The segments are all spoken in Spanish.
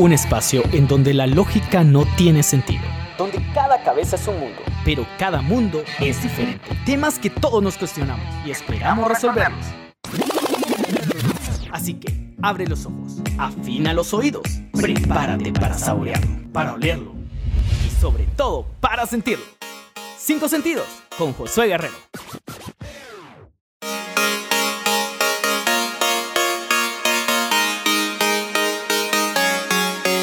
Un espacio en donde la lógica no tiene sentido. Donde cada cabeza es un mundo, pero cada mundo es diferente. Temas que todos nos cuestionamos y esperamos resolverlos. Así que abre los ojos, afina los oídos, prepárate para saborearlo, para olerlo y sobre todo para sentirlo. Cinco sentidos con Josué Guerrero.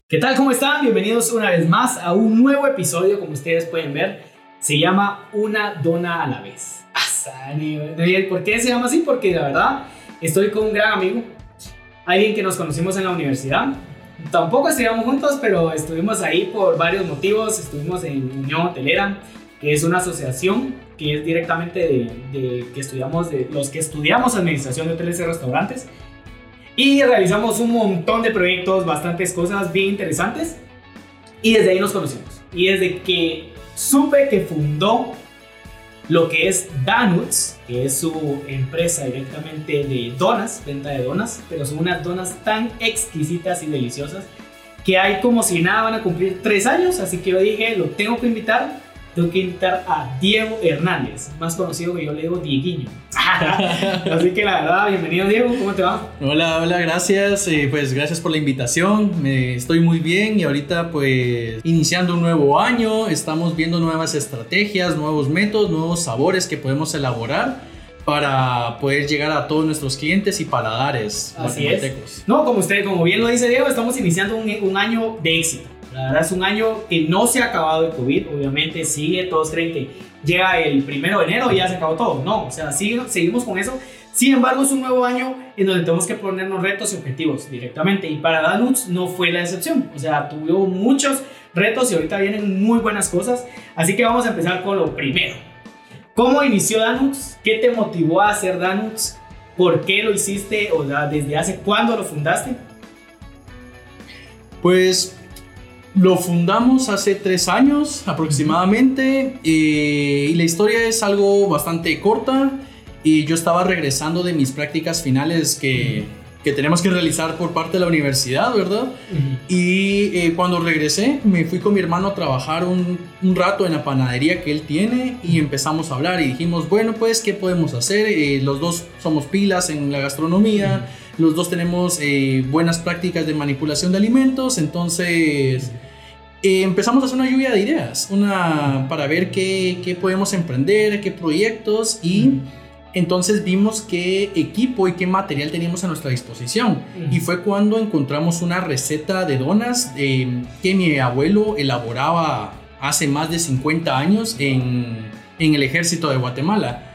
¿Qué tal? ¿Cómo están? Bienvenidos una vez más a un nuevo episodio, como ustedes pueden ver. Se llama Una Dona a la vez. ¿Por qué se llama así? Porque la verdad estoy con un gran amigo, alguien que nos conocimos en la universidad. Tampoco estudiamos juntos, pero estuvimos ahí por varios motivos. Estuvimos en Unión Hotelera, que es una asociación que es directamente de, que estudiamos, de los que estudiamos administración de hoteles y restaurantes. Y realizamos un montón de proyectos, bastantes cosas bien interesantes. Y desde ahí nos conocimos. Y desde que supe que fundó lo que es Danuts, que es su empresa directamente de donas, venta de donas, pero son unas donas tan exquisitas y deliciosas que hay como si nada van a cumplir tres años, así que yo dije, lo tengo que invitar tengo que invitar a Diego Hernández, más conocido que yo le digo Dieguiño. Así que la verdad, bienvenido Diego, ¿cómo te va? Hola, hola, gracias. Eh, pues gracias por la invitación. Me estoy muy bien y ahorita pues iniciando un nuevo año, estamos viendo nuevas estrategias, nuevos métodos, nuevos sabores que podemos elaborar para poder llegar a todos nuestros clientes y paladares Así es. No, como usted, como bien lo dice Diego, estamos iniciando un, un año de éxito. La verdad es un año que no se ha acabado el COVID, obviamente sigue, todos creen que llega el primero de enero y ya se acabó todo. No, o sea, sigue, seguimos con eso. Sin embargo, es un nuevo año en donde tenemos que ponernos retos y objetivos directamente. Y para Danuts no fue la excepción. O sea, tuvo muchos retos y ahorita vienen muy buenas cosas. Así que vamos a empezar con lo primero. ¿Cómo inició Danuts? ¿Qué te motivó a hacer Danuts? ¿Por qué lo hiciste? O sea, ¿desde hace cuándo lo fundaste? Pues lo fundamos hace tres años aproximadamente eh, y la historia es algo bastante corta y yo estaba regresando de mis prácticas finales que, que tenemos que realizar por parte de la universidad, ¿verdad? Y eh, cuando regresé me fui con mi hermano a trabajar un, un, rato en la panadería que él tiene y empezamos a hablar y dijimos, bueno, pues, ¿qué podemos hacer? Eh, los dos somos pilas en la gastronomía. Los dos tenemos buenas prácticas de manipulación de alimentos, entonces eh, empezamos a hacer una lluvia de ideas, una, para ver qué, qué podemos emprender, qué proyectos y entonces vimos qué equipo y qué material teníamos a nuestra disposición. Y fue cuando encontramos una receta de donas eh, que mi abuelo elaboraba hace más de 50 años en, en el ejército de Guatemala.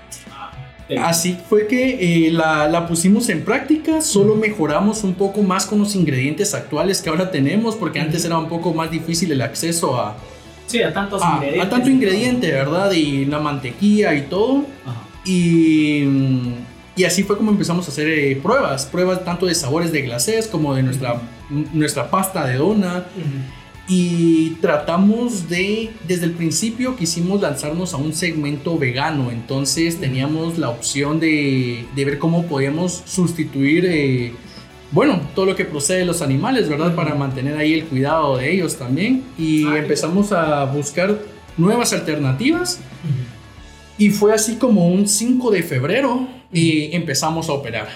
Así fue que eh, la, pusimos en práctica, solo mejoramos un poco más con los ingredientes actuales que ahora tenemos, porque antes era un poco más difícil el acceso a... Sí, a tantos ingredientes. A tanto ingrediente, ¿verdad? Y la mantequilla y todo. Y, y, así fue como empezamos a hacer eh, pruebas, pruebas tanto de sabores de glacés como de nuestra, nuestra pasta de dona y tratamos de, desde el principio quisimos lanzarnos a un segmento vegano, entonces teníamos la opción de, de ver cómo podíamos sustituir, eh, bueno, todo lo que procede de los animales, ¿verdad? Para mantener ahí el cuidado de ellos también. Y empezamos a buscar nuevas alternativas. Y fue así como un 5 de febrero y empezamos a operar.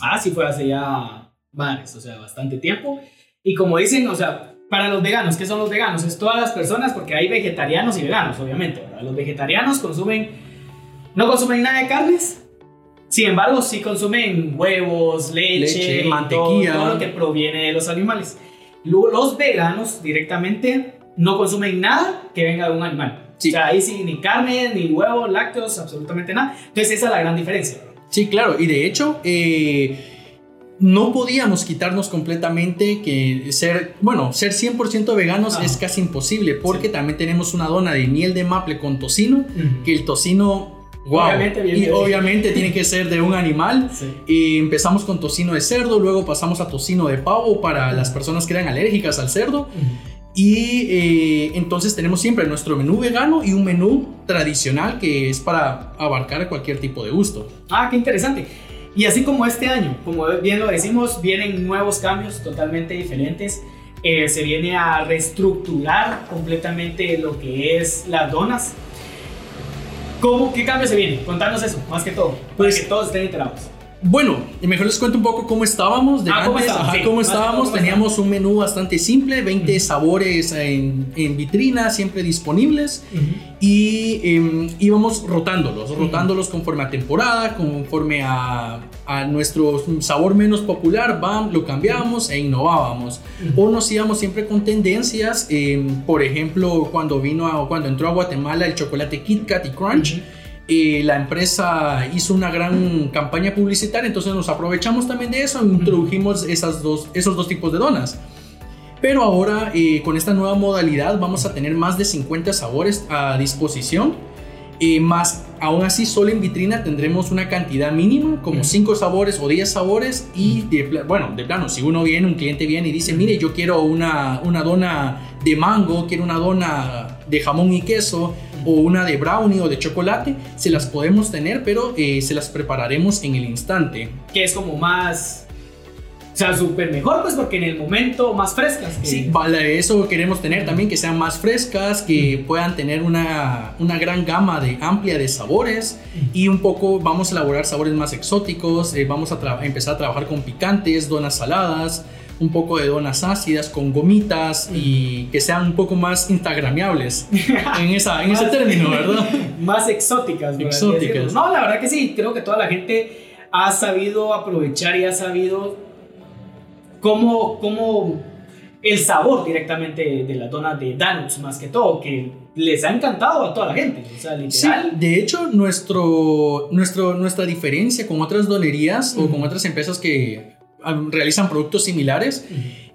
Ah, sí, fue hace ya, mares, o sea, bastante tiempo. Y como dicen, o sea, para los veganos, ¿qué son los veganos? Es todas las personas, porque hay vegetarianos y veganos, obviamente. Los vegetarianos consumen, no consumen nada de carnes, sin embargo, sí consumen huevos, leche, mantequilla, todo, lo que proviene de los animales. Los veganos directamente no consumen nada que venga de un animal. O sea, ahí sí, ni carne, ni huevos, lácteos, absolutamente nada. Entonces, esa es la gran diferencia. Sí, claro. Y de hecho, eh, no podíamos quitarnos completamente que ser, bueno, ser 100% veganos es casi imposible porque también tenemos una dona de miel de maple con tocino, que el tocino obviamente, y obviamente tiene que ser de un animal. Y empezamos con tocino de cerdo, luego pasamos a tocino de pavo para las personas que eran alérgicas al cerdo. Y eh, entonces tenemos siempre nuestro menú vegano y un menú tradicional que es para abarcar cualquier tipo de gusto. Ah, qué interesante. Y así como este año, como bien lo decimos, vienen nuevos cambios totalmente diferentes. eh, se viene a reestructurar completamente lo que es las donas. ¿Cómo, ¿Qué cambio se viene? Contanos eso, más que todo, para Pues- que todos estén enterados. Bueno, y mejor les cuento un poco cómo estábamos. De Ah, ¿cómo ajá, Sí, cómo estábamos. ¿cómo Teníamos un menú bastante simple, 20 sabores en, en vitrina, siempre disponibles. Y em, íbamos rotándolos, rotándolos conforme a temporada, conforme a, a nuestro sabor menos popular, bam, lo cambiábamos e innovábamos. O nos íbamos siempre con tendencias, em, por ejemplo, cuando vino a, cuando entró a Guatemala el chocolate Kit Kat y Crunch. Eh, la empresa hizo una gran campaña publicitaria, entonces nos aprovechamos también de eso e introdujimos esas dos, esos dos tipos de donas. Pero ahora eh, con esta nueva modalidad vamos a tener más de 50 sabores a disposición. eh, más aún así solo en vitrina tendremos una cantidad mínima, como Ujú. 5 sabores o 10 sabores. Y de, bueno, de plano, si uno viene, un cliente viene y dice, mire, yo quiero una, una dona de mango, quiero una dona de jamón y queso, o una de brownie o de chocolate, se las podemos tener, pero eh, se las prepararemos en el instante. Que es como más. O sea, súper mejor, pues porque en el momento más frescas. que- Sí, vale, eso queremos tener también, que sean más frescas, que puedan tener una, una gran gama de, amplia de sabores y un poco vamos a elaborar sabores más exóticos, eh, vamos a empezar a trabajar con picantes, donas saladas, un poco de donas ácidas con gomitas y que sean un poco más instagramiables en, esa, en ese Más- término, ¿verdad? más exóticas. Exóticas. No, la verdad que sí, creo que toda la gente ha sabido aprovechar y ha sabido cómo, cómo el sabor directamente de, las donas de Danuts, más que todo, que les ha encantado a toda la gente. O sea, Sí, de hecho, nuestro, nuestro, nuestra diferencia con otras donerías o con otras empresas que realizan productos similares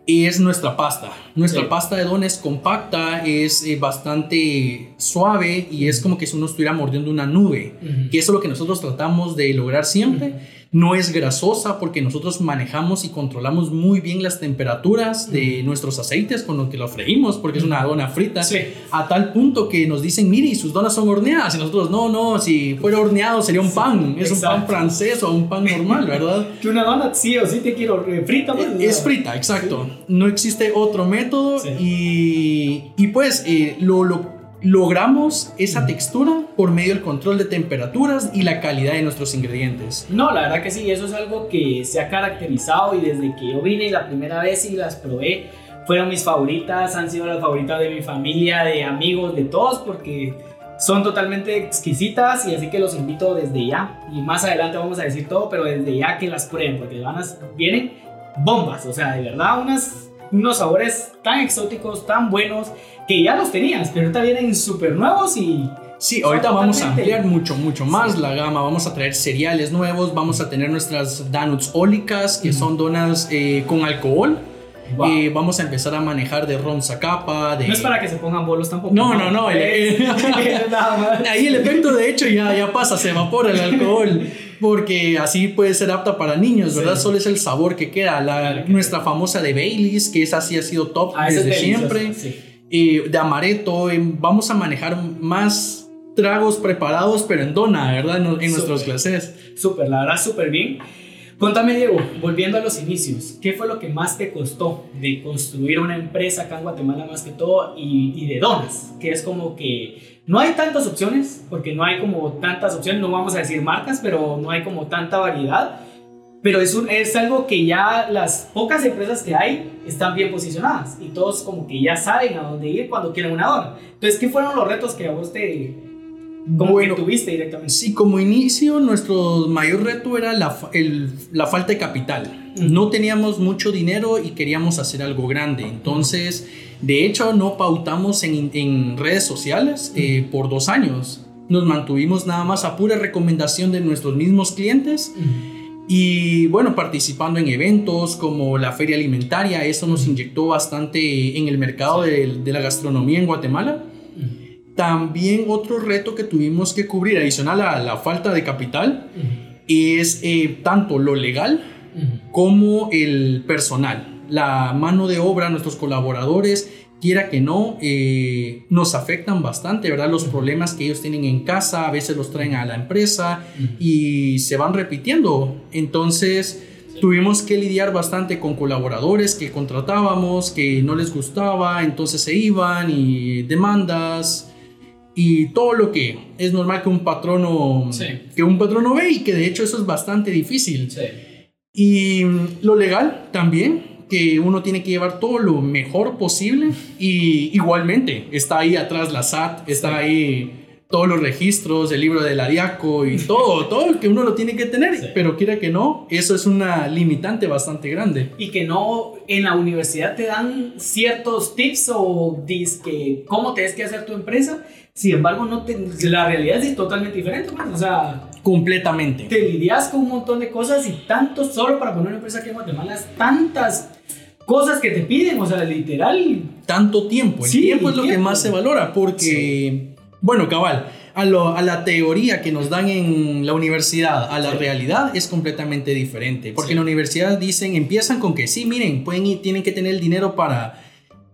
es nuestra pasta. Nuestra Sí. pasta de don es compacta, es eh, bastante suave y es como que si uno estuviera mordiendo una nube. Que eso es lo que nosotros tratamos de lograr siempre. No es grasosa porque nosotros manejamos y controlamos muy bien las temperaturas de nuestros aceites con los que lo freímos, porque es una dona frita. Sí. A tal punto que nos dicen, mire, y sus donas son horneadas. Y nosotros, no, no, si fuera horneado sería un pan. Es un pan francés o un pan normal, ¿verdad? Que una dona sí o sí te quiero eh, frita. sea. Es frita, exacto. No existe otro método Sí. y, y pues eh, lo, lo- logramos esa textura por medio del control de temperaturas y la calidad de nuestros ingredientes. No, la verdad que sí, eso es algo que se ha caracterizado y desde que yo vine la primera vez y las probé, fueron mis favoritas, han sido las favoritas de mi familia, de amigos, de todos, porque son totalmente exquisitas y así que los invito desde ya. Y más adelante vamos a decir todo, pero desde ya que las prueben, porque van a, vienen bombas, o sea, de verdad, unas, unos sabores tan exóticos, tan buenos, que ya los tenías, pero ahorita vienen súper nuevos y... Sí, ahorita vamos a ampliar mucho, mucho más Sí. la gama. Vamos a traer cereales nuevos, vamos a tener nuestras donuts ólicas, que son donas eh, con alcohol. Wow. Eh, vamos a empezar a manejar de ron zacapa, de... No es para que se pongan bolos tampoco. No, no, no, el- más. Ahí el efecto de hecho ya, ya pasa, se evapora el alcohol, porque así puede ser apta para niños, ¿verdad? Sí. Solo es el sabor que queda. La, Claro que nuestra famosa de Baileys, que esa sí ha sido top Ah, desde siempre. sí. Eh, de amaretto, vamos a manejar más tragos preparados, pero en dona, ¿verdad? En, en nuestros glacés. Súper, la verdad, súper bien. Contame, Diego, volviendo a los inicios, ¿qué fue lo que más te costó de construir una empresa acá en Guatemala más que todo y, de donas? Que es como que no hay tantas opciones, porque no hay como tantas opciones, no vamos a decir marcas, pero no hay como tanta variedad. Pero es, un- es algo que ya las pocas empresas que hay están bien posicionadas y todos como que ya saben a dónde ir cuando quieren una dona. Entonces, ¿qué fueron los retos que a vos te como Bueno, que tuviste directamente? Sí, como inicio, nuestro mayor reto era la, el- la falta de capital. No teníamos mucho dinero y queríamos hacer algo grande. Entonces, de hecho, no pautamos en, en redes sociales eh, por dos años. Nos mantuvimos nada más a pura recomendación de nuestros mismos clientes. Y bueno, participando en eventos como la feria alimentaria, eso nos inyectó bastante en el mercado de, de la gastronomía en Guatemala. También otro reto que tuvimos que cubrir, adicional a la falta de capital, es eh, tanto lo legal como el personal. La mano de obra, nuestros colaboradores, quiera que no, eh, nos afectan bastante, ¿verdad? Los problemas que ellos tienen en casa, a veces los traen a la empresa y se van repitiendo. Entonces, Tuvimos que lidiar bastante con colaboradores que contratábamos, que no les gustaba, entonces se iban y demandas y todo lo que es normal que un patrono que un patrono ve y que de hecho eso es bastante difícil. Y lo legal también, que uno tiene que llevar todo lo mejor posible y igualmente está ahí atrás la SAT, está ahí todos los registros, el libro de la Diaco y todo, todo que uno lo tiene que tener, pero quiera que no, eso es una limitante bastante grande. Y que no en la universidad te dan ciertos tips o que cómo tienes que hacer tu empresa, sin embargo no te, la realidad es totalmente diferente, pues, o sea, completamente. Te lidias con un montón de cosas y tanto solo para poner una empresa aquí en Guatemala, tantas cosas que te piden, o sea, literal. Tanto tiempo, el tiempo es lo que más se valora porque... Bueno, cabal, a, a, la teoría que nos dan en la universidad, a la realidad es completamente diferente. Porque en la universidad dicen, empiezan con que sí, miren, pueden ir, tienen que tener el dinero para,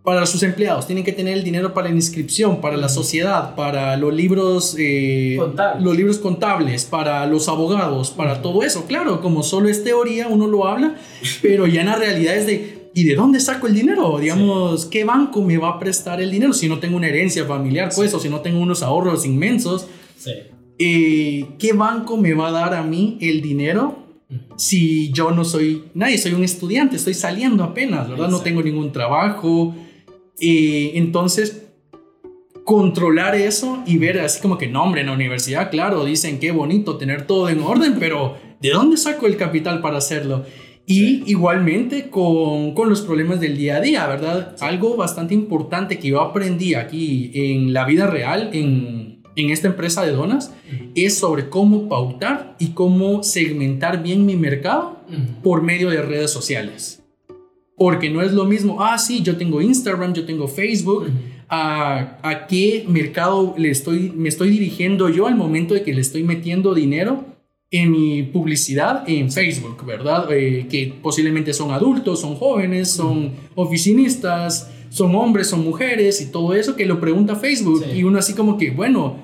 para sus empleados, tienen que tener el dinero para la inscripción, para la sociedad, para los libros, eh, los libros contables, para los abogados, para todo eso. Claro, como solo es teoría, uno lo habla, pero ya en la realidad es de ¿y de dónde saco el dinero? Digamos, ¿qué banco me va a prestar el dinero si no tengo una herencia familiar, pues, o si no tengo unos ahorros inmensos? Sí. Eh, ¿Qué banco me va a dar a mí el dinero si yo no soy nadie? Soy un estudiante, estoy saliendo apenas, ¿verdad? No tengo ningún trabajo. Eh, entonces, controlar eso y ver así como que, no, hombre, en la universidad, claro, dicen qué bonito tener todo en orden, pero ¿de dónde saco el capital para hacerlo? Y igualmente con, con, los problemas del día a día, ¿verdad? Algo bastante importante que yo aprendí aquí en la vida real, en, en esta empresa de donas, es sobre cómo pautar y cómo segmentar bien mi mercado por medio de redes sociales. Porque no es lo mismo, ah, sí, yo tengo Instagram, yo tengo Facebook. A, a, qué mercado le estoy, me estoy dirigiendo yo al momento de que le estoy metiendo dinero en mi publicidad en Facebook, ¿verdad? Eh, que posiblemente son adultos, son jóvenes, son oficinistas, son hombres, son mujeres y todo eso que lo pregunta Facebook y uno así como que, bueno,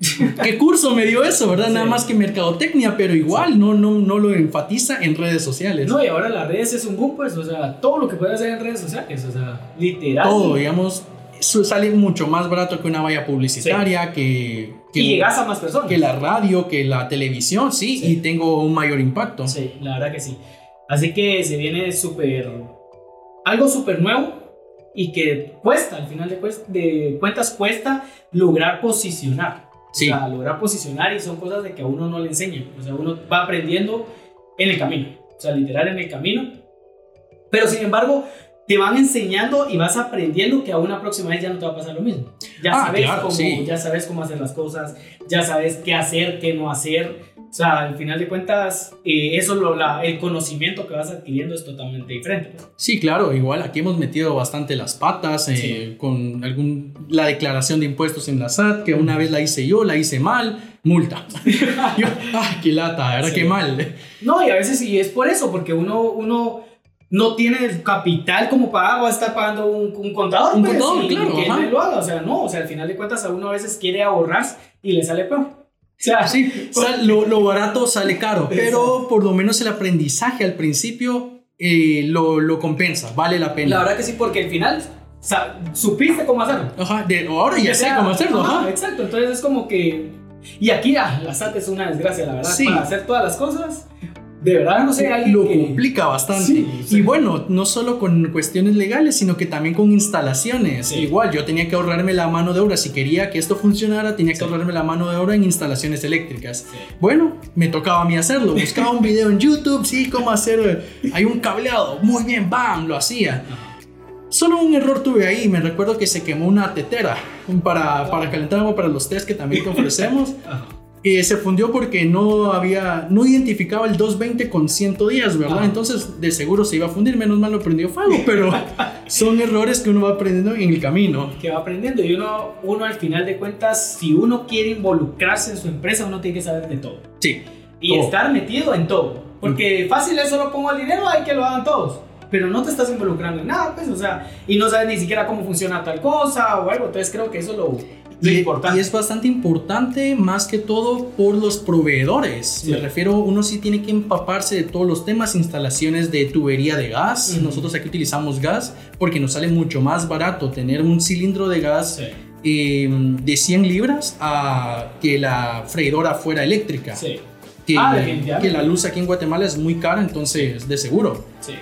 ¿qué curso me dio eso, verdad? Nada más que mercadotecnia, pero igual no, no, no lo enfatiza en redes sociales. No, y ahora las redes es un boom, pues, o sea, todo lo que puede hacer en redes sociales, o sea, literal. Todo, digamos, sale mucho más barato que una valla publicitaria, que, que, Y llegas a más personas. Que la radio, que la televisión, sí, y tengo un mayor impacto. Sí, la verdad que sí. Así que se viene súper... Algo súper nuevo y que cuesta, al final de, de, cuentas, cuesta lograr posicionar. Sí. O sea, lograr posicionar y son cosas de que a uno no le enseñan. O sea, uno va aprendiendo en el camino. O sea, literal en el camino. Pero sin embargo, te van enseñando y vas aprendiendo que a una próxima vez ya no te va a pasar lo mismo. Ya, ah, sabes, cómo, ya sabes cómo hacer las cosas, ya sabes qué hacer, qué no hacer. O sea, al final de cuentas, eh, eso lo, la, el conocimiento que vas adquiriendo es totalmente diferente. Sí, claro, igual aquí hemos metido bastante las patas eh, con algún, la declaración de impuestos en la SAT, que una vez la hice yo, la hice mal, multa. yo, ah, qué lata, era qué mal. No, y a veces sí es por eso, porque uno, uno no tiene el capital como para estar pagando un, un contador. Un pues, contador, claro. Que él lo haga. O sea, no, o sea, al final de cuentas a uno a veces quiere ahorrar y le sale peor. O sea, sí, lo, lo, barato sale caro, pero por lo menos el aprendizaje al principio eh, lo, lo, compensa, vale la pena. La verdad que sí, porque al final supiste cómo hacerlo. Ajá, de, ahora ya sé cómo hacerlo. Ajá, Exacto, entonces es como que... Y aquí ah, la SAT es una desgracia, la verdad, para hacer todas las cosas de verdad no sé, alguien lo complica bastante. Y bueno, no solo con cuestiones legales, sino que también con instalaciones. Igual, yo tenía que ahorrarme la mano de obra. Si quería que esto funcionara, tenía que ahorrarme la mano de obra en instalaciones eléctricas. Bueno, me tocaba a mí hacerlo. Buscaba un video en YouTube, sí, cómo hacer. Hay un cableado, muy bien, bam, lo hacía. Solo un error tuve ahí, me recuerdo que se quemó una tetera para, para calentar agua para los test que también te ofrecemos. Eh, se fundió porque no había, no identificaba el 220 con 110, ¿verdad? Ah. Entonces de seguro se iba a fundir, menos mal lo prendió fuego, pero son errores que uno va aprendiendo en el camino. Que va aprendiendo y uno, uno al final de cuentas, si uno quiere involucrarse en su empresa, uno tiene que saber de todo. Sí. Y estar metido en todo. Porque fácil es solo pongo el dinero, hay que lo hagan todos. Pero no te estás involucrando en nada, pues, o sea, y no sabes ni siquiera cómo funciona tal cosa o algo. Entonces creo que eso Lo y, y es bastante importante más que todo por los proveedores. Sí. Me refiero, uno sí tiene que empaparse de todos los temas, instalaciones de tubería de gas. Ujú. Nosotros aquí utilizamos gas porque nos sale mucho más barato tener un cilindro de gas Sí, eh, de 100 libras a que la freidora fuera eléctrica. sí, Que, Ah, definitivamente. que la luz aquí en Guatemala es muy cara, entonces de seguro sí.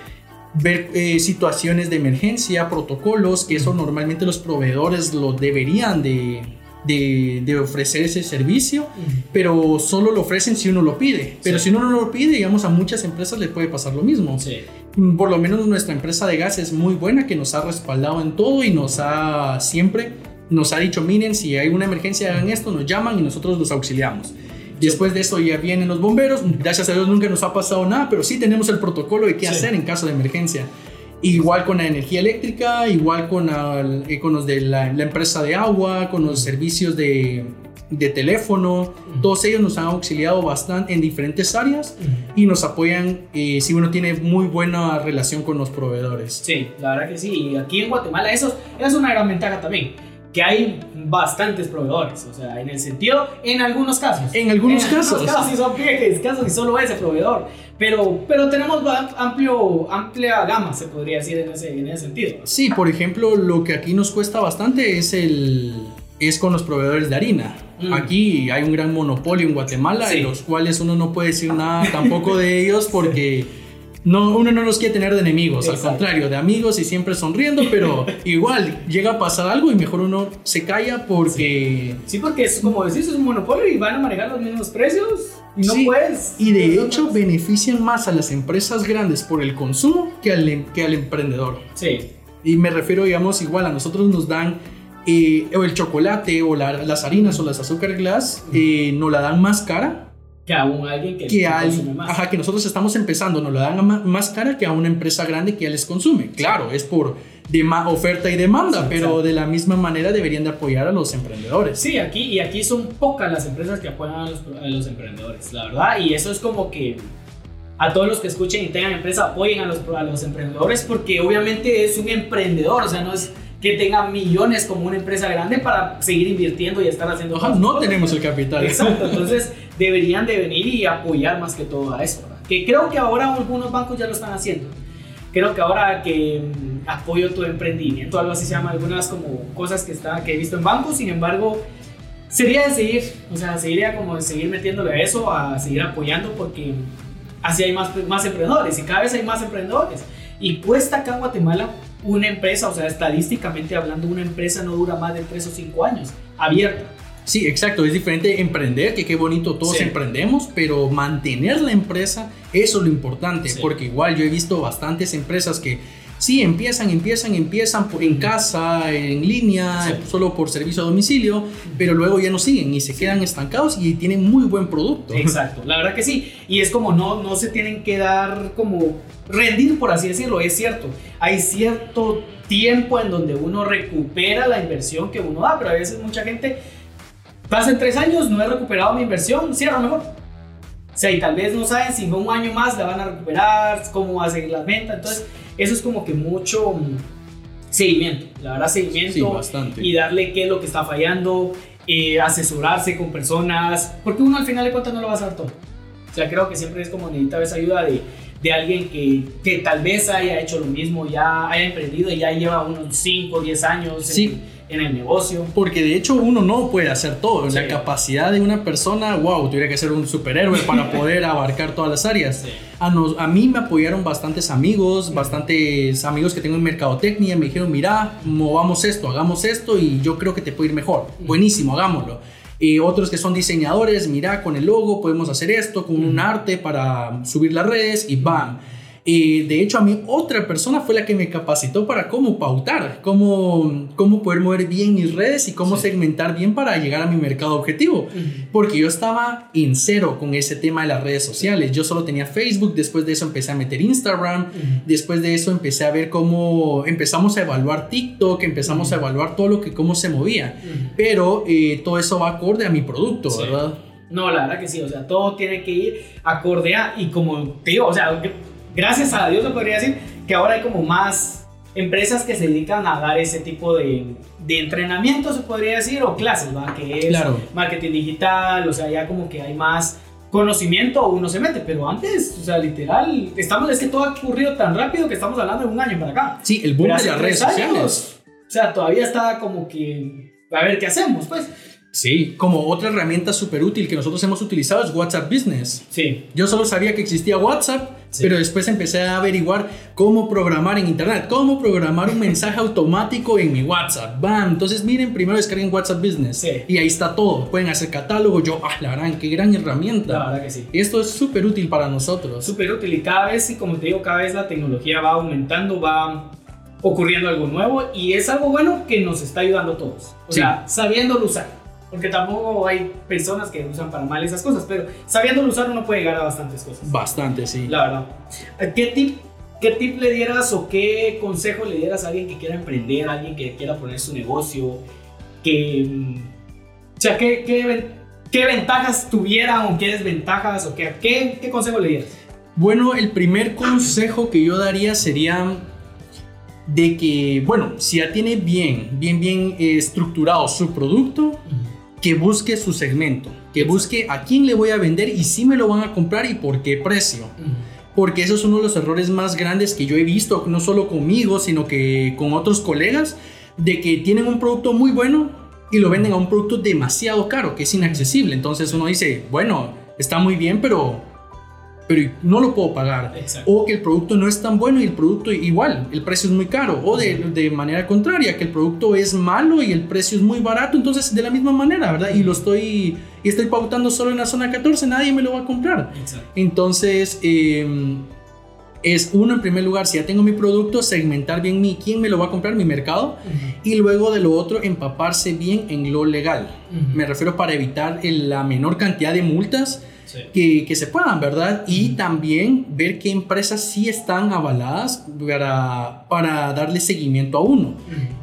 Ver eh, situaciones de emergencia, protocolos, que eso normalmente los proveedores lo deberían de, de- de ofrecer ese servicio, pero solo lo ofrecen si uno lo pide. Pero Sí. si uno no lo pide, digamos, a muchas empresas le puede pasar lo mismo. Sí. Mm, Por lo menos nuestra empresa de gas es muy buena, que nos ha respaldado en todo y nos ha siempre, nos ha dicho, miren, si hay una emergencia, hagan esto, nos llaman y nosotros los auxiliamos. Después de eso ya vienen los bomberos, gracias a Dios nunca nos ha pasado nada, pero sí tenemos el protocolo de qué Sí. hacer en caso de emergencia. Igual con la energía eléctrica, igual con, al- eh, con los de la, la empresa de agua, con los servicios de, de teléfono, todos ellos nos han auxiliado bastante en diferentes áreas y nos apoyan eh, si uno tiene muy buena relación con los proveedores. Sí, la verdad que sí. Y aquí en Guatemala eso es una gran ventaja también. Que hay bastantes proveedores. O sea, en el sentido, en algunos casos. En algunos En casos. algunos casos son pequeños casos y solo ese proveedor. Pero, pero tenemos amplio, amplia gama, se podría decir en ese, en ese sentido. Sí, por ejemplo, lo que aquí nos cuesta bastante es el es con los proveedores de harina. Mm. Aquí hay un gran monopolio en Guatemala, Sí. en los cuales uno no puede decir nada tampoco de ellos porque no, uno no los quiere tener de enemigos, al contrario, de amigos y siempre sonriendo, pero igual llega a pasar algo y mejor uno se calla porque... Sí, porque es como decís, es un monopolio y van a manejar los mismos precios. Y no Sí, puedes. Y de No hecho puedes. benefician más a las empresas grandes por el consumo que al, em- que al emprendedor. Sí. Y me refiero, digamos, igual a nosotros nos dan eh, o el chocolate o la- las harinas o las azúcar glass, eh, nos la dan más cara Que aún alguien que, que al, consume más. ajá, que nosotros estamos empezando, nos la dan a más cara que a una empresa grande que ya les consume. Claro, es por oferta y demanda, Sí, pero exacto. de la misma manera deberían de apoyar a los emprendedores. Sí, aquí y aquí son pocas las empresas que apoyan a los, a los emprendedores, la verdad. Y eso es como que a todos los que escuchen y tengan empresa apoyen a los, a los emprendedores porque obviamente es un emprendedor, o sea, no es que tenga millones como una empresa grande para seguir invirtiendo y estar haciendo Ajá, no tenemos el capital. Exacto, entonces deberían de venir y apoyar más que todo a eso, ¿verdad? Que creo que ahora algunos bancos ya lo están haciendo. Creo que ahora que mm, apoyo tu emprendimiento, algo así se llama, algunas como cosas que, está, que he visto en bancos, sin embargo, sería de seguir, o sea, seguiría como de seguir metiéndole a eso, a seguir apoyando porque así hay más, más emprendedores y cada vez hay más emprendedores. Y cuesta acá en Guatemala una empresa, o sea, estadísticamente hablando, una empresa no dura más de 3 o 5 años, abierta. Sí, exacto, es diferente emprender, que qué bonito todos Sí. emprendemos, pero mantener la empresa, eso es lo importante, Sí. porque igual yo he visto bastantes empresas que sí empiezan, empiezan, empiezan en casa, en línea, Sí. solo por servicio a domicilio, pero luego ya no siguen y se quedan estancados y tienen muy buen producto. Exacto, la verdad que sí. Y es como no, no se tienen que dar como rendir, por así decirlo, es cierto. Hay cierto tiempo en donde uno recupera la inversión que uno da, pero a veces mucha gente pasa en tres años, no he recuperado mi inversión, cierra mejor. O sea, y tal vez no saben si en un año más la van a recuperar, cómo va a seguir la venta. Entonces, eso es como que mucho mm, seguimiento, la verdad, seguimiento Sí, bastante. y darle qué es lo que está fallando, eh, asesorarse con personas, porque uno al final de cuentas no lo va a saber todo. O sea, creo que siempre es como necesita esa ayuda de, de alguien que, que tal vez haya hecho lo mismo, ya haya emprendido y ya lleva unos 5 o 10 años Sí. en el negocio. Porque de hecho uno no puede hacer todo. La capacidad de una persona, wow, tuviera que ser un superhéroe para poder abarcar todas las áreas. Sí. A, nos- a mí me apoyaron bastantes amigos, bastantes amigos que tengo en mercadotecnia. Me dijeron, mira, movamos esto, hagamos esto y yo creo que te puede ir mejor. Buenísimo, hagámoslo. Y otros que son diseñadores, mira, con el logo podemos hacer esto, con un arte para subir las redes y bam. Y de hecho a mí otra persona fue la que me capacitó para cómo pautar, cómo, cómo poder mover bien mis redes y cómo Sí. segmentar bien para llegar a mi mercado objetivo. Porque yo estaba en cero con ese tema de las redes sociales. Yo solo tenía Facebook, después de eso empecé a meter Instagram, después de eso empecé a ver cómo empezamos a evaluar TikTok, empezamos a evaluar todo lo que cómo se movía. Pero eh, todo eso va acorde a mi producto, Sí. ¿verdad? No, la verdad que sí, o sea, todo tiene que ir acorde a, y como te digo, o sea, gracias a Dios se podría decir que ahora hay como más empresas que se dedican a dar ese tipo de, de entrenamiento, se podría decir, o clases, ¿va? Que es Claro. marketing digital, o sea, ya como que hay más conocimiento, uno se mete, pero antes, o sea, literal, estamos, es que todo ha ocurrido tan rápido que estamos hablando de un año para acá. Sí, el boom de las redes sociales. años, O sea, todavía está como que, a ver qué hacemos, pues. Sí, como otra herramienta súper útil que nosotros hemos utilizado es WhatsApp Business. Sí. Yo solo sabía que existía WhatsApp, Sí. pero después empecé a averiguar cómo programar en Internet, cómo programar un mensaje automático en mi WhatsApp. ¡Bam! Entonces miren, primero descarguen WhatsApp Business Sí. y ahí está todo. Pueden hacer catálogo. Yo, ah, la gran, qué gran herramienta. La verdad que sí. Esto es súper útil para nosotros. Súper útil y cada vez, y como te digo, cada vez la tecnología va aumentando, va ocurriendo algo nuevo y es algo bueno que nos está ayudando a todos. O Sí. sea, sabiéndolo usar. Porque tampoco hay personas que usan para mal esas cosas, pero sabiéndolo usar uno puede llegar a bastantes cosas. Bastante, sí. La verdad. ¿Qué tip, ¿Qué tip le dieras o qué consejo le dieras a alguien que quiera emprender, a alguien que quiera poner su negocio? Que, mm, o sea, ¿qué, qué, qué ventajas tuvieran o qué desventajas o qué, qué, qué consejo le dieras? Bueno, el primer consejo que yo daría sería de que, bueno, si ya tiene bien, bien, bien eh, estructurado su producto, que busque su segmento, que busque a quién le voy a vender y si me lo van a comprar y por qué precio. Porque eso es uno de los errores más grandes que yo he visto, no solo conmigo, sino que con otros colegas, de que tienen un producto muy bueno y lo venden a un producto demasiado caro, que es inaccesible. Entonces uno dice, bueno, está muy bien, pero, pero no lo puedo pagar. Exacto. O que el producto no es tan bueno y el producto igual, el precio es muy caro. O de, de manera contraria, que el producto es malo y el precio es muy barato. Entonces, de la misma manera, ¿verdad? Y lo estoy, y estoy pautando solo en la zona 14, nadie me lo va a comprar. Exacto. Entonces, eh, es uno en primer lugar, si ya tengo mi producto, segmentar bien mi, quién me lo va a comprar, mi mercado. Y luego de lo otro, empaparse bien en lo legal. Me refiero para evitar el- la menor cantidad de multas Sí. que, que se puedan, ¿verdad? Y también ver qué empresas sí están avaladas para, para darle seguimiento a uno.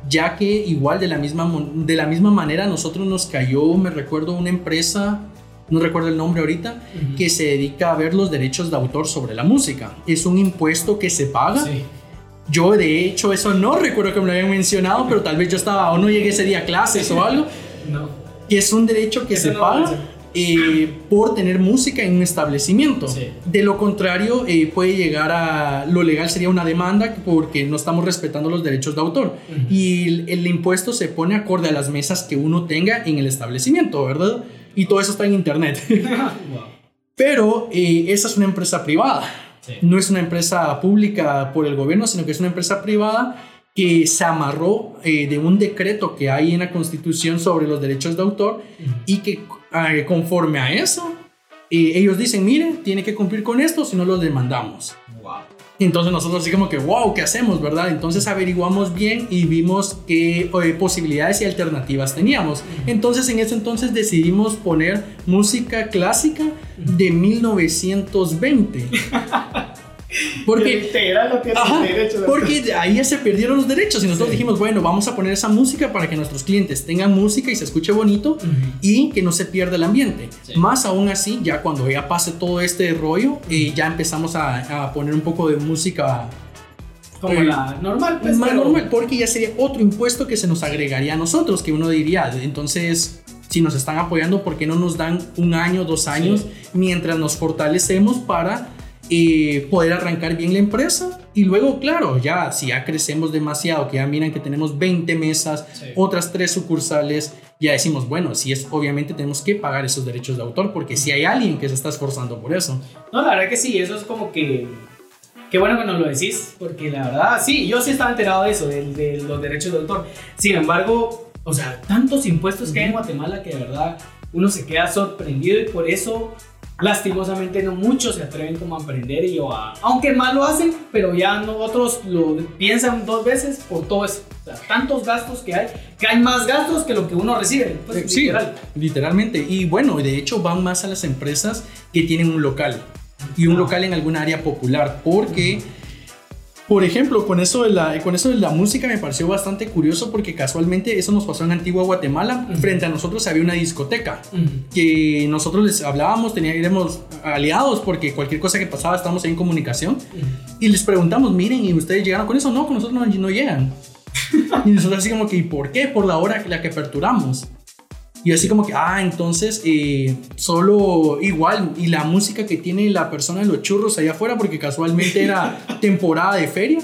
Ya que igual de la, misma, de la misma manera a nosotros nos cayó, me recuerdo, una empresa, no recuerdo el nombre ahorita, que se dedica a ver los derechos de autor sobre la música. Es un impuesto que se paga. Sí. Yo de hecho eso no recuerdo que me lo habían mencionado, pero tal vez yo estaba o no llegué ese día a clases o algo. No. Que es un derecho que Eso se no paga eh, por tener música en un establecimiento. Sí. De lo contrario, eh, puede llegar a. Lo legal sería una demanda porque no estamos respetando los derechos de autor. Y el, el impuesto se pone acorde a las mesas que uno tenga en el establecimiento, ¿verdad? Y todo eso está en internet. Pero eh, esa es una empresa privada. Sí. No es una empresa pública por el gobierno, sino que es una empresa privada que se amarró eh, de un decreto que hay en la Constitución sobre los derechos de autor y que eh, conforme a eso, eh, ellos dicen, miren, tiene que cumplir con esto, si no lo demandamos. Wow. Entonces nosotros así como que, wow, ¿qué hacemos, verdad? Entonces averiguamos bien y vimos qué eh, posibilidades y alternativas teníamos. Entonces en ese entonces decidimos poner música clásica de 1920. Porque no Ajá, porque ahí ya se perdieron los derechos y nosotros Sí. dijimos, bueno, vamos a poner esa música para que nuestros clientes tengan música y se escuche bonito Ujú. y que no se pierda el ambiente. Sí. Más aún así, ya cuando ya pase todo este rollo, eh, ya empezamos a, a poner un poco de música Como eh, la normal, pues. más pero- normal, porque ya sería otro impuesto que se nos agregaría a nosotros, que uno diría, entonces, si nos están apoyando, ¿por qué no nos dan un año, dos años, mientras nos fortalecemos para eh, poder arrancar bien la empresa? Y luego, claro, ya si ya crecemos demasiado, que ya miran que tenemos 20 mesas, Sí. otras tres sucursales, ya decimos, bueno, si es, obviamente tenemos que pagar esos derechos de autor, porque si hay alguien que se está esforzando por eso. No, la verdad que sí, eso es como que. Qué bueno que nos lo decís, porque la verdad, sí, yo sí estaba enterado de eso, de, de los derechos de autor. Sin embargo, o sea, tantos impuestos que hay en Guatemala que de verdad uno se queda sorprendido y por eso, lastimosamente, no muchos se atreven como a emprender y yo a. Aunque mal lo hacen, pero ya no, otros lo piensan dos veces por todo eso. O sea, tantos gastos que hay, que hay más gastos que lo que uno recibe. Pues, Sí, literal. literalmente. Y bueno, de hecho van más a las empresas que tienen un local y un Ah. local en alguna área popular, porque Por ejemplo, con eso, de la, con eso de la música me pareció bastante curioso porque casualmente eso nos pasó en Antigua Guatemala. Frente a nosotros había una discoteca que nosotros les hablábamos, teníamos aliados porque cualquier cosa que pasaba estábamos ahí en comunicación. Y les preguntamos, miren, ¿y ustedes llegaron con eso? No, con nosotros no, no llegan. y nosotros así como que, ¿y por qué? Por la hora que la que aperturamos. Y así como que, ah, entonces eh, solo igual, y la música que tiene la persona de los churros allá afuera, porque casualmente era temporada de feria,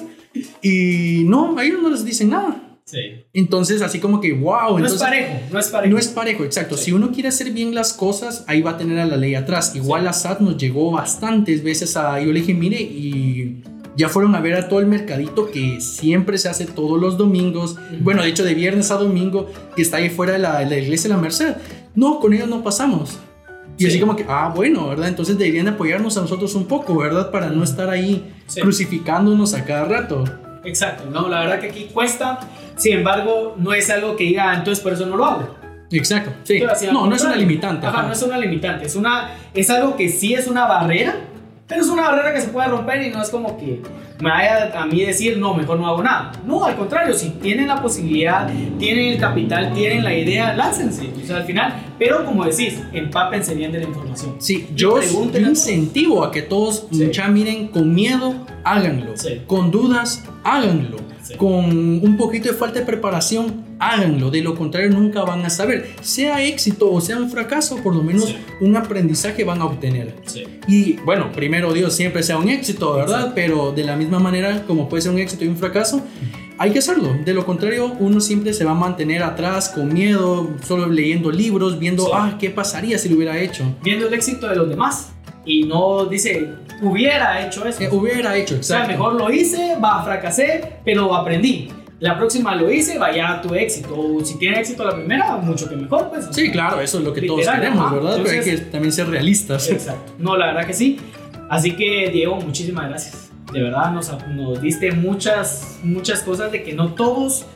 y no, a ellos no les dicen nada. Sí. Entonces, así como que, wow. No es parejo, no es parejo. No es parejo, exacto. Si uno quiere hacer bien las cosas, ahí va a tener a la ley atrás. Igual la SAT nos llegó bastantes veces a. Yo le dije, mire, y ya fueron a ver a todo el mercadito que siempre se hace todos los domingos. Bueno, de hecho, de viernes a domingo, que está ahí fuera de la, iglesia de la Merced. No, con ellos no pasamos. Y así como que, ah, bueno, ¿verdad? Entonces deberían apoyarnos a nosotros un poco, ¿verdad? Para no estar ahí crucificándonos a cada rato. Exacto, no, la verdad que aquí cuesta, sin embargo, no es algo que diga, entonces por eso no lo hago. Exacto, sí. No, no es una limitante. Ajá, no es una limitante, es, una, es algo que sí es una barrera, pero es una barrera que se puede romper y no es como que me vaya a mí decir, no, mejor no hago nada. No, al contrario, si tienen la posibilidad, tienen el capital, tienen la idea, láncense. O sea, al final, pero como decís, empápense bien de la información. Sí, yo, incentivo a que todos ya miren con miedo, háganlo. Con dudas, háganlo. Con un poquito de falta de preparación, háganlo. De lo contrario, nunca van a saber. Sea éxito o sea un fracaso, por lo menos un aprendizaje van a obtener. Y bueno, primero Dios siempre sea un éxito, ¿verdad? Pero de la misma manera, como puede ser un éxito y un fracaso, hay que hacerlo. De lo contrario, uno siempre se va a mantener atrás con miedo, solo leyendo libros, viendo, ah, ¿qué pasaría si lo hubiera hecho? Viendo el éxito de los demás. Y no dice, hubiera hecho eso. hubiera hecho, exacto. O sea, mejor lo hice, va, fracasé, pero aprendí. La próxima lo hice, vaya a tu éxito. O si tiene éxito la primera, mucho que mejor, pues. Sí, claro, eso es lo que todos queremos, ¿verdad? pero hay que también ser realistas. Exacto. No, la verdad que sí. Así que, Diego, muchísimas gracias. De verdad, nos, nos diste muchas, muchas cosas de que no todos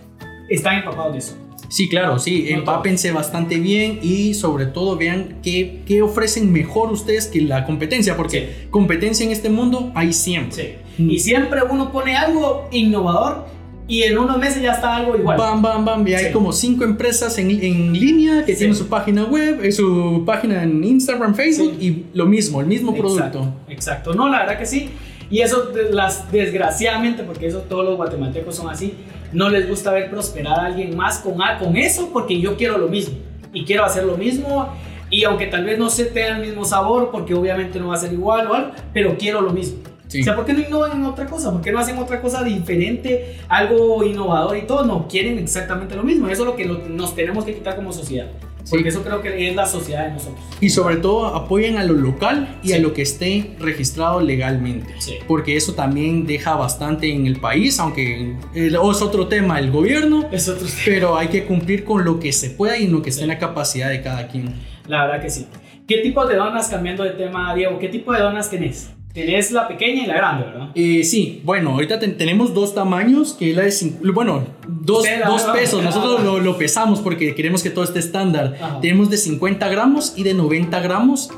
están empapados de eso. Sí, claro, sí, empápense bastante bien y sobre todo vean qué, qué, ofrecen mejor ustedes que la competencia, porque competencia en este mundo hay siempre. Sí. Mm. Y siempre uno pone algo innovador y en unos meses ya está algo igual. Bam, bam, bam. Y hay como cinco empresas en, en línea que tienen su página web, eh, su página en Instagram, Facebook y lo mismo, el mismo producto. Exacto. No, la verdad que sí. Y eso, las, desgraciadamente, porque eso todos los guatemaltecos son así, no les gusta ver prosperar a alguien más con, con eso porque yo quiero lo mismo y quiero hacer lo mismo. Y aunque tal vez no se tenga el mismo sabor, porque obviamente no va a ser igual o algo, pero quiero lo mismo. O sea, ¿por qué no innovan en otra cosa? ¿Por qué no hacen otra cosa diferente, algo innovador y todo? No, quieren exactamente lo mismo. Eso es lo que nos tenemos que quitar como sociedad. Porque eso creo que es la sociedad de nosotros. Y sobre todo apoyen a lo local y a lo que esté registrado legalmente. Porque eso también deja bastante en el país, aunque es otro tema el gobierno. Es otro tema. Pero hay que cumplir con lo que se pueda y lo que esté en la capacidad de cada quien. La verdad que sí. ¿Qué tipo de donas, cambiando de tema, Diego, qué tipo de donas tenés? Tenés la pequeña y la grande, ¿verdad? Eh, sí, bueno, ahorita tenemos dos tamaños, que la de, bueno, dos, dos pesos, nosotros lo, lo, pesamos porque queremos que todo esté estándar. Tenemos de 50 gramos y de 90 gramos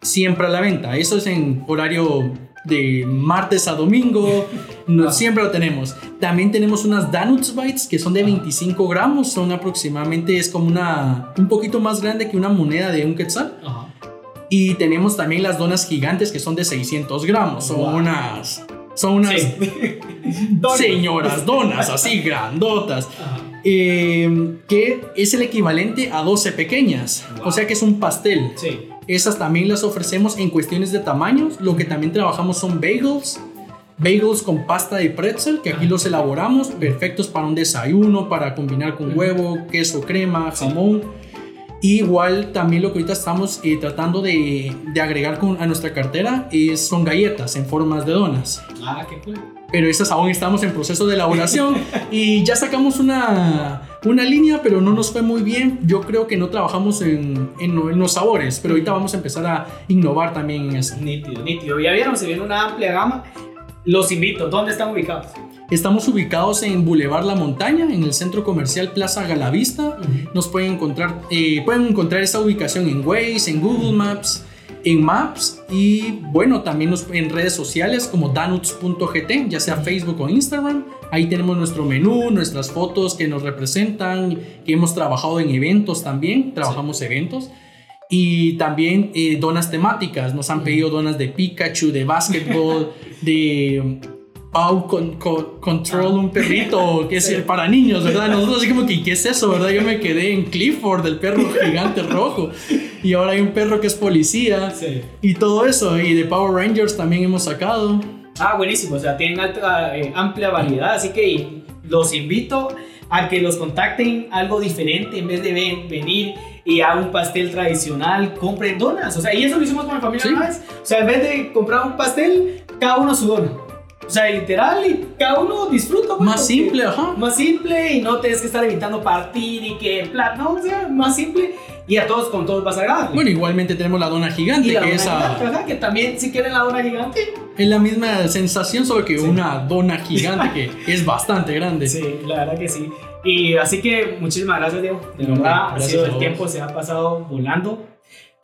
siempre a la venta. Eso es en horario de martes a domingo, no, siempre lo tenemos. También tenemos unas Donuts Bites que son de 25 gramos, son aproximadamente, es como una, un poquito más grande que una moneda de un quetzal. Ajá. Y tenemos también las donas gigantes que son de 600 gramos. Son unas. Son unas. señoras donas así grandotas. Eh, que es el equivalente a 12 pequeñas. O sea que es un pastel. Sí. Esas también las ofrecemos en cuestiones de tamaños. Lo que también trabajamos son bagels. Bagels con pasta de pretzel, que aquí los elaboramos, perfectos para un desayuno, para combinar con huevo, queso, crema, jamón igual también lo que ahorita estamos eh, tratando de, de agregar con, a nuestra cartera es, son galletas en formas de donas. Ah, qué cool. Pero esas aún estamos en proceso de elaboración y ya sacamos una, una línea, pero no nos fue muy bien. Yo creo que no trabajamos en, en, los sabores, pero ahorita vamos a empezar a innovar también en eso. Nítido, nítido. Ya vieron, se viene una amplia gama. Los invito. ¿Dónde están ubicados? Estamos ubicados en Boulevard La Montaña, en el centro comercial Plaza Galavista. Nos pueden encontrar, eh, pueden encontrar esa ubicación en Waze, en Google Maps. en Maps y bueno, también nos, en redes sociales como danuts.gt, ya sea Facebook o Instagram. Ahí tenemos nuestro menú, nuestras fotos que nos representan, que hemos trabajado en eventos también, trabajamos eventos. Y también eh, donas temáticas, nos han pedido donas de Pikachu, de básquetbol, de Pau con, Control, un perrito que es para niños, ¿verdad? Nosotros así como que, ¿qué es eso, verdad? Yo me quedé en Clifford, el perro gigante rojo. Y ahora hay un perro que es policía. Sí. Y todo eso. Y de Power Rangers también hemos sacado. Ah, buenísimo. O sea, tienen alta, eh, amplia variedad. Así que los invito a que los contacten algo diferente en vez de venir y a un pastel tradicional, compren donas. O sea, y eso lo hicimos con mi familia una vez. O sea, en vez de comprar un pastel, cada uno su dona. O sea, literal, y cada uno disfruta. Pues, más simple, ajá. Más simple y no tienes que estar evitando partir y que, plan, no, o sea, más simple y a todos con todos vas a. Bueno, igualmente tenemos la dona gigante, y la que dona Gigante, que también si quieren la dona gigante. Es la misma sensación, solo que una dona gigante que es bastante grande. Sí, la verdad que sí. Y así que muchísimas gracias, Diego. De verdad, ha sido el tiempo, se ha pasado volando.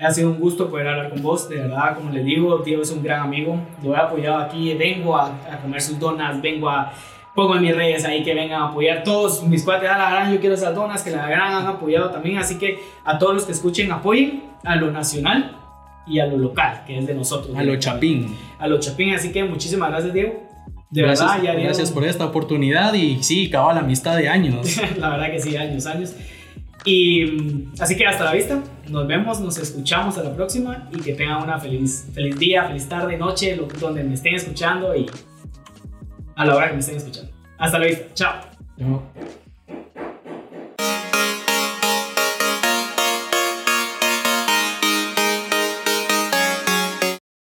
Ha sido un gusto poder hablar con vos, de verdad, como les digo, Diego es un gran amigo, lo he apoyado aquí, vengo a, comer sus donas, vengo a, pongo en mis redes ahí que vengan a apoyar, todos mis cuates, a la gran, yo quiero esas donas, que la gran han apoyado también, así que a todos los que escuchen, apoyen a lo nacional y a lo local, que es de nosotros. A lo chapín. A lo chapín, así que muchísimas gracias, Diego. De gracias, verdad, ya Gracias por esta oportunidad y sí, acaba la amistad de años. la verdad que sí, años, años. Y mm, así que hasta la vista, nos vemos, nos escuchamos a la próxima y que tengan una feliz, feliz día, feliz tarde, noche, donde me estén escuchando y a la hora que me estén escuchando. Hasta la vista, chao. chao.